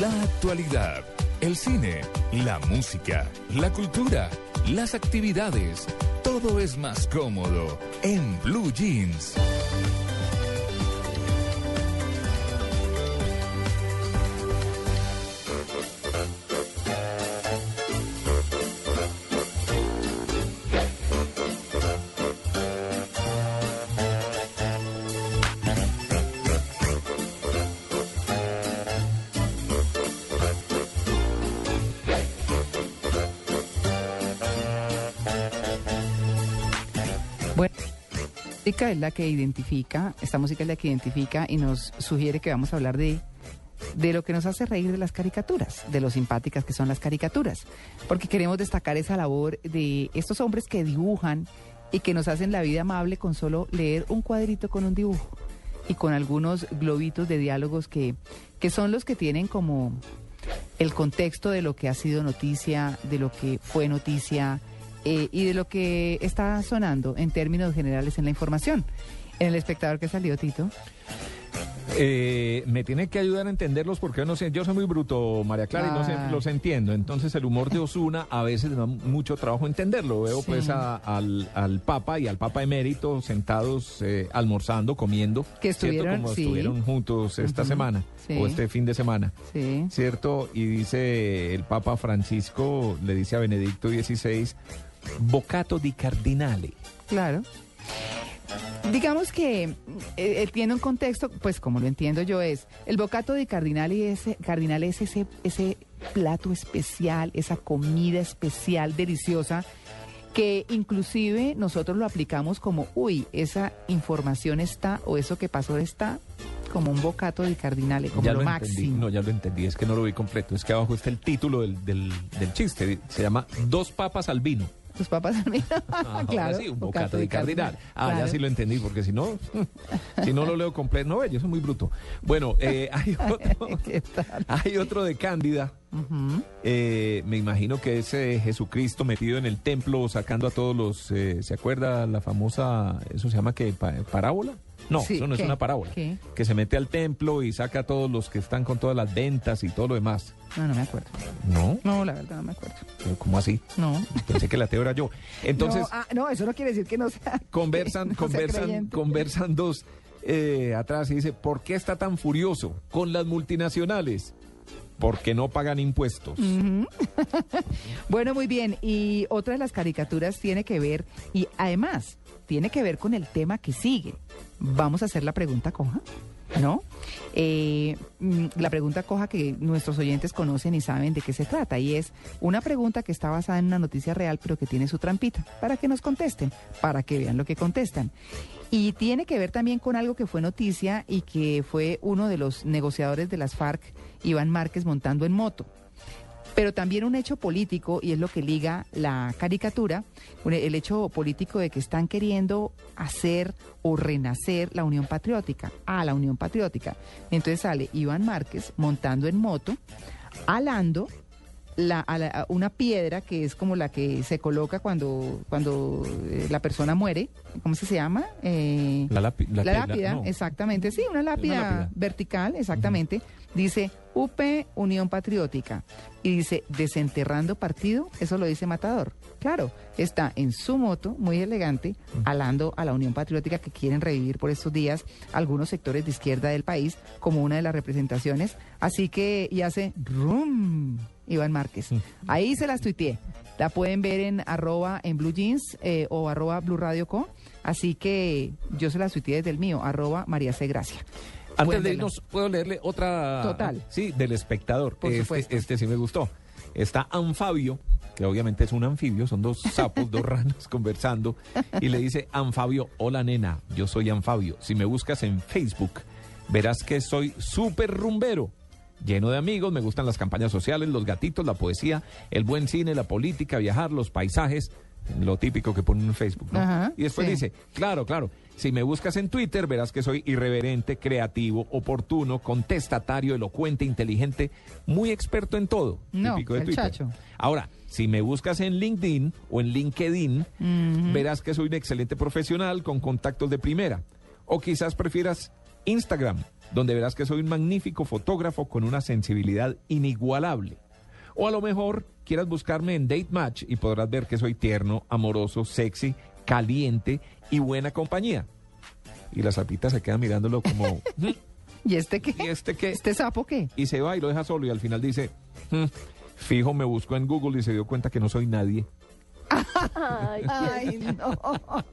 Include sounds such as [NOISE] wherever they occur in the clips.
La actualidad, el cine, la música, la cultura, las actividades. Todo es más cómodo en Blue Jeans. Música es la que identifica, esta música es la que identifica y nos sugiere que vamos a hablar de, de lo que nos hace reír de las caricaturas, de lo simpáticas que son las caricaturas, porque queremos destacar esa labor de estos hombres que dibujan y que nos hacen la vida amable con solo leer un cuadrito con un dibujo y con algunos globitos de diálogos que, que son los que tienen como el contexto de lo que ha sido noticia, de lo que fue noticia eh, y de lo que está sonando en términos generales en la información. En el espectador que salió, Tito. Eh, me tiene que ayudar a entenderlos porque yo no sé, yo soy muy bruto, María Clara, y no sé, Ah. los entiendo. Entonces el humor de Osuna a veces da mucho trabajo entenderlo. Veo Sí. pues a- al, al Papa y al Papa emérito sentados eh, almorzando, comiendo. Que estuvieron, Como sí. estuvieron juntos esta semana sí. o este fin de semana. Sí. ¿Cierto? Y dice el Papa Francisco, le dice a Benedicto XVI, Bocato di Cardinale. Claro. Digamos que eh, tiene un contexto, pues como lo entiendo yo, es el bocato de cardinal y ese cardinal es ese, ese plato especial, esa comida especial, deliciosa, que inclusive nosotros lo aplicamos como, uy, esa información está o eso que pasó está como un bocato de cardinal, como ya lo, lo máximo. entendí, no, ya lo entendí, es que no lo vi completo, es que abajo está el título del, del, del chiste, se llama Dos papas al vino. Tus papás han [LAUGHS] Ah, claro. sí, un bocato de cardinal. Ah, ya sí lo entendí, porque si no, [LAUGHS] si no lo leo completo, no, yo soy muy bruto. Bueno, eh, [LAUGHS] hay, otro, hay otro de Cándida, eh, me imagino que es eh, Jesucristo metido en el templo sacando a todos los, eh, ¿se acuerda la famosa, eso se llama que parábola? No, Sí, eso no es una parábola. ¿Qué? Que se mete al templo y saca a todos los que están con todas las ventas y todo lo demás. No, no me acuerdo. No, No, la verdad no me acuerdo. ¿cómo así? No. Pensé que la ateo era yo. Entonces, no, ah, no, eso no quiere decir que no sea. conversan, no conversan, conversan dos eh, atrás y dice, ¿por qué está tan furioso con las multinacionales? Porque no pagan impuestos. [LAUGHS] Bueno, muy bien. Y otra de las caricaturas tiene que ver, y además, tiene que ver con el tema que sigue. Vamos a hacer la pregunta coja, ¿no? Eh, mm, la pregunta coja que nuestros oyentes conocen y saben de qué se trata. Y es una pregunta que está basada en una noticia real, pero que tiene su trampita, para que nos contesten, para que vean lo que contestan. Y tiene que ver también con algo que fue noticia y que fue uno de los negociadores de las FARC, Iván Márquez, montando en moto pero también un hecho político, y es lo que liga la caricatura, un- el hecho político de que están queriendo hacer o renacer la Unión Patriótica, a la Unión Patriótica. Entonces sale Iván Márquez montando en moto, alando la, a la- a una piedra que es como la que se coloca cuando, cuando eh, la persona muere, ¿cómo se llama? Eh, La, lápi- la, lápida, no. exactamente, sí, una lápida, lápida. vertical, exactamente. Dice UP Unión Patriótica. Y dice desenterrando partido, eso lo dice Matador. Claro, está en su moto, muy elegante, alando a la Unión Patriótica que quieren revivir por estos días algunos sectores de izquierda del país como una de las representaciones. Así que, y hace rum, Iván Márquez. Ahí se las tuiteé. La pueden ver en arroba en blue jeans eh, o arroba blue radio co. Así que yo se las tuiteé desde el mío, arroba María C. Gracia. Antes de irnos, ¿puedo leerle otra? Total. Sí, del espectador. Por este, supuesto. este sí me gustó. Está Anfabio, que obviamente es un anfibio, son dos sapos, [LAUGHS] dos ranas conversando, y le dice, Anfabio, hola nena, yo soy Anfabio. Si me buscas en Facebook, verás que soy súper rumbero. Lleno de amigos, me gustan las campañas sociales, los gatitos, la poesía, el buen cine, la política, viajar, los paisajes, lo típico que ponen en Facebook. ¿no? Ajá, y después sí. dice, Claro, claro. Si me buscas en Twitter, verás que soy irreverente, creativo, oportuno, contestatario, elocuente, inteligente, muy experto en todo. No, típico de el Twitter. chacho. Ahora, si me buscas en LinkedIn o en LinkedIn, verás que soy un excelente profesional con contactos de primera. O quizás prefieras Instagram, donde verás que soy un magnífico fotógrafo con una sensibilidad inigualable. O a lo mejor quieras buscarme en Date Match y podrás ver que soy tierno, amoroso, sexy, caliente y buena compañía. Y la sapita se queda mirándolo como, [LAUGHS] "Mm, ¿Y este qué? ¿y este qué? ¿Este sapo qué? Y se va y lo deja solo y al final dice, "Mm, fijo, me buscó en Google y se dio cuenta que no soy nadie. Ay, Ay, no. [LAUGHS]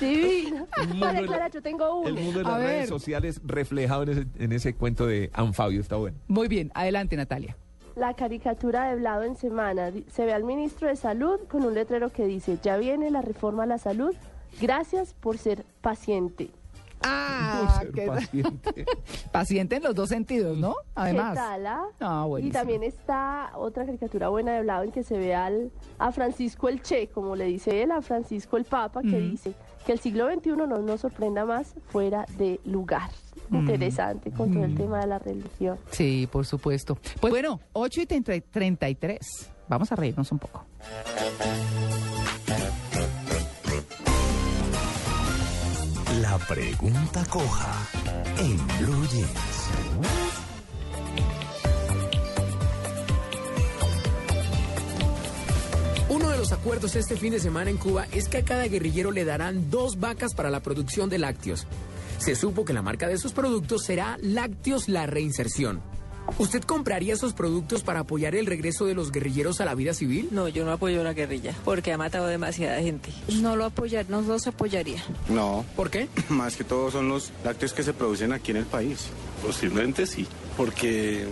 divina. El mundo María de la- Clara, yo tengo El uno. mundo de A las ver. redes sociales reflejado en ese, en ese cuento de Anfabio, está bueno. Muy bien, adelante Natalia. La caricatura de Blado en semana. Di- Se ve al ministro de Salud con un letrero que dice, ya viene la reforma a la salud. Gracias por ser paciente. Ah, Por ser qué- paciente. [LAUGHS] paciente en los dos sentidos, ¿no? Además. ¿Qué tal, ah? Ah, Y también está otra caricatura buena de Blado en que se ve al, a Francisco el Che, como le dice él, a Francisco el Papa, que dice que el siglo XXI no nos sorprenda más fuera de lugar. Mm. Interesante con todo el Mm. tema de la religión. Sí, por supuesto. Pues bueno, 8 y 30 33. Vamos a reírnos un poco. La pregunta coja en Blue Jeans. Uno de los acuerdos este fin de semana en Cuba es que a cada guerrillero le darán dos vacas para la producción de lácteos. Se supo que la marca de esos productos será Lácteos La Reinserción. ¿Usted compraría esos productos para apoyar el regreso de los guerrilleros a la vida civil? No, yo no apoyo la guerrilla porque ha matado demasiada gente. No lo apoyar, no los apoyaría. No, ¿Por qué? [CLEARS THROAT] más que todo son los lácteos que se producen aquí en el país. Posiblemente sí, porque,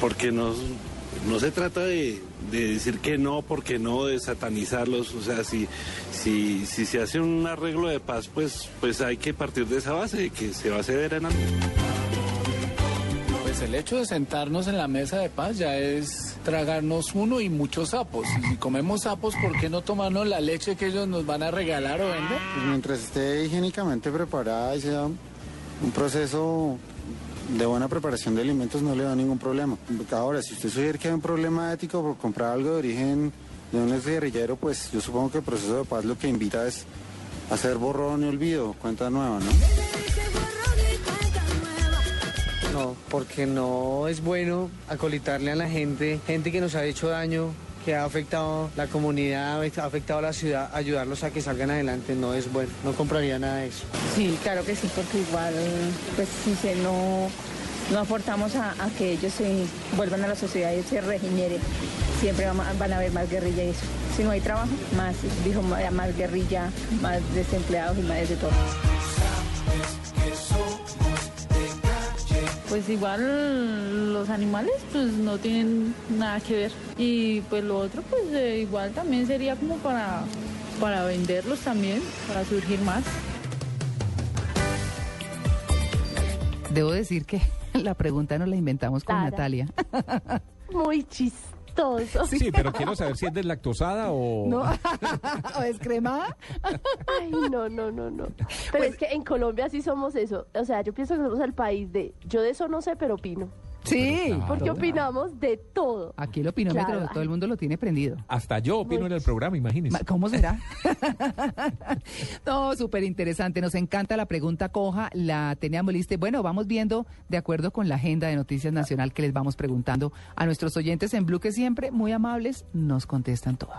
porque no, no se trata de, de decir que no, porque no, de satanizarlos. O sea, si, si, si se hace un arreglo de paz, pues, pues hay que partir de esa base, de que se va a ceder en algo. Pues el hecho de sentarnos en la mesa de paz ya es tragarnos uno y muchos sapos. Y si comemos sapos, ¿por qué no tomarnos la leche que ellos nos van a regalar o vender? Pues mientras esté higiénicamente preparada y sea un proceso de buena preparación de alimentos, no le da ningún problema. Ahora, si usted sugiere que hay un problema ético por comprar algo de origen de un ex guerrillero, pues yo supongo que el proceso de paz lo que invita es hacer borrón y olvido, cuenta nueva, ¿no? No, porque no es bueno acolitarle a la gente, gente que nos ha hecho daño, que ha afectado la comunidad, ha afectado la ciudad, ayudarlos a que salgan adelante, no es bueno, no compraría nada de eso. Sí, claro que sí, porque igual, pues si se no, no aportamos a, que ellos se vuelvan a la sociedad y se regeneren, siempre van, a- haber más guerrilla y eso. Si no hay trabajo, más, dijo, más guerrilla, más desempleados y más de todo. Pues igual los animales pues no tienen nada que ver y pues lo otro pues eh, igual también sería como para para venderlos también, para surgir más. Debo decir que [LAUGHS] la pregunta nos la inventamos con Clara. Natalia. [LAUGHS] Muy chistoso. Sí, pero quiero saber si es deslactosada o... ¿No? [LAUGHS] ¿O es cremada? Ay, no, no, no, no. Pero es que en Colombia sí somos eso. O sea, yo pienso que somos el país de. Yo de eso no sé, pero opino. Sí. Claro. Porque opinamos de todo. Aquí el opinómetro Claro. todo el mundo lo tiene prendido. Hasta yo opino en el programa, imagínese. Ma- ¿Cómo será? [LAUGHS] no, súper interesante. Nos encanta la pregunta coja. La teníamos lista. Bueno, vamos viendo de acuerdo con la agenda de Noticias Nacional que les vamos preguntando a nuestros oyentes en Blue, que siempre muy amables nos contestan todos.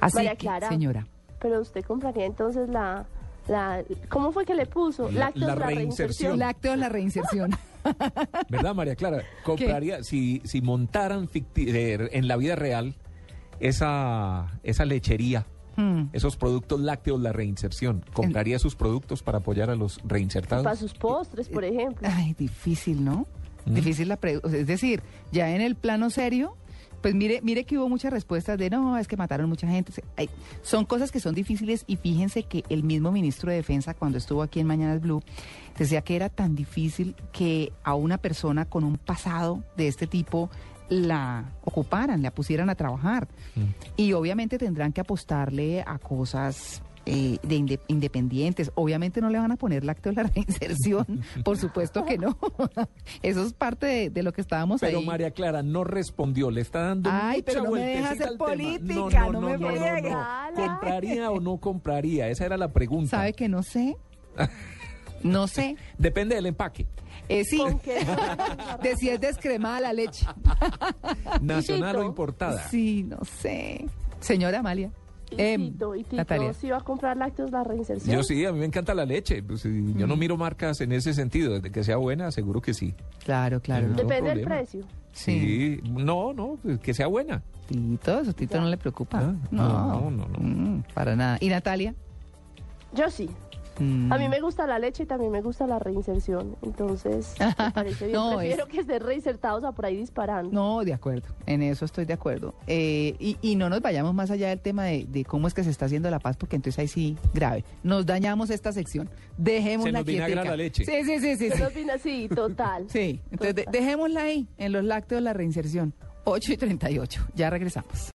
Así María que, señora. Pero usted compraría entonces la. la ¿Cómo fue que le puso? La- Lácteos, la reinserción. Lácteo la reinserción. [LAUGHS] [LAUGHS] ¿Verdad, María Clara? Compraría, si, si montaran eh, en la vida real esa, esa lechería, Hmm. esos productos lácteos, la reinserción, ¿compraría sus productos para apoyar a los reinsertados? Para sus postres, por ejemplo. Ay, difícil, ¿no? Mm. Difícil la pregunta. Es decir, ya en el plano serio, pues mire, mire que hubo muchas respuestas de no, es que mataron mucha gente. Ay, son cosas que son difíciles y fíjense que el mismo ministro de Defensa cuando estuvo aquí en Mañanas Blue decía que era tan difícil que a una persona con un pasado de este tipo la ocuparan, la pusieran a trabajar. Mm. Y obviamente tendrán que apostarle a cosas eh, de inde- independientes. Obviamente no le van a poner lácteo a la [LAUGHS] reinserción, por supuesto que no. [LAUGHS] Eso es parte de, de lo que estábamos Pero ahí. María Clara no respondió, le está dando Ay, mucha pero no me deja hacer política, no me no, friegue. ¿Compraría o no compraría? Esa era la pregunta. ¿Sabe que no sé? [LAUGHS] No sé. Depende del empaque. Eh, sí. ¿Con qué? De si es descremada la leche. Nacional o importada. Sí, no sé. Señora Amalia. Em, Tito, y Tito, si va a comprar lácteos la reinserción. Yo sí, a mí me encanta la leche. Pues, sí, Yo Mm. no miro marcas en ese sentido. Desde que sea buena, seguro que sí. Claro, claro. No. Depende del precio. Sí. No, no, pues, que sea buena. Tito, eso a Tito no le preocupa. Ah, no, no, no. Mm, para nada. ¿Y Natalia? Yo sí. Mm. A mí me gusta la leche y también me gusta la reinserción. Entonces, [LAUGHS] me parece bien. No, Prefiero es- que estén reinsertados a por ahí disparando. No, de acuerdo. En eso estoy de acuerdo. Eh, y, y no nos vayamos más allá del tema de, de cómo es que se está haciendo la paz, porque entonces ahí sí, grave. Nos dañamos esta sección. Dejémosla Se nos vinagra la leche. Sí, sí, sí, sí. Se sí. nos así, total. [LAUGHS] Sí, entonces Total. dejémosla ahí, en los lácteos, la reinserción. 8 y 38. Ya regresamos.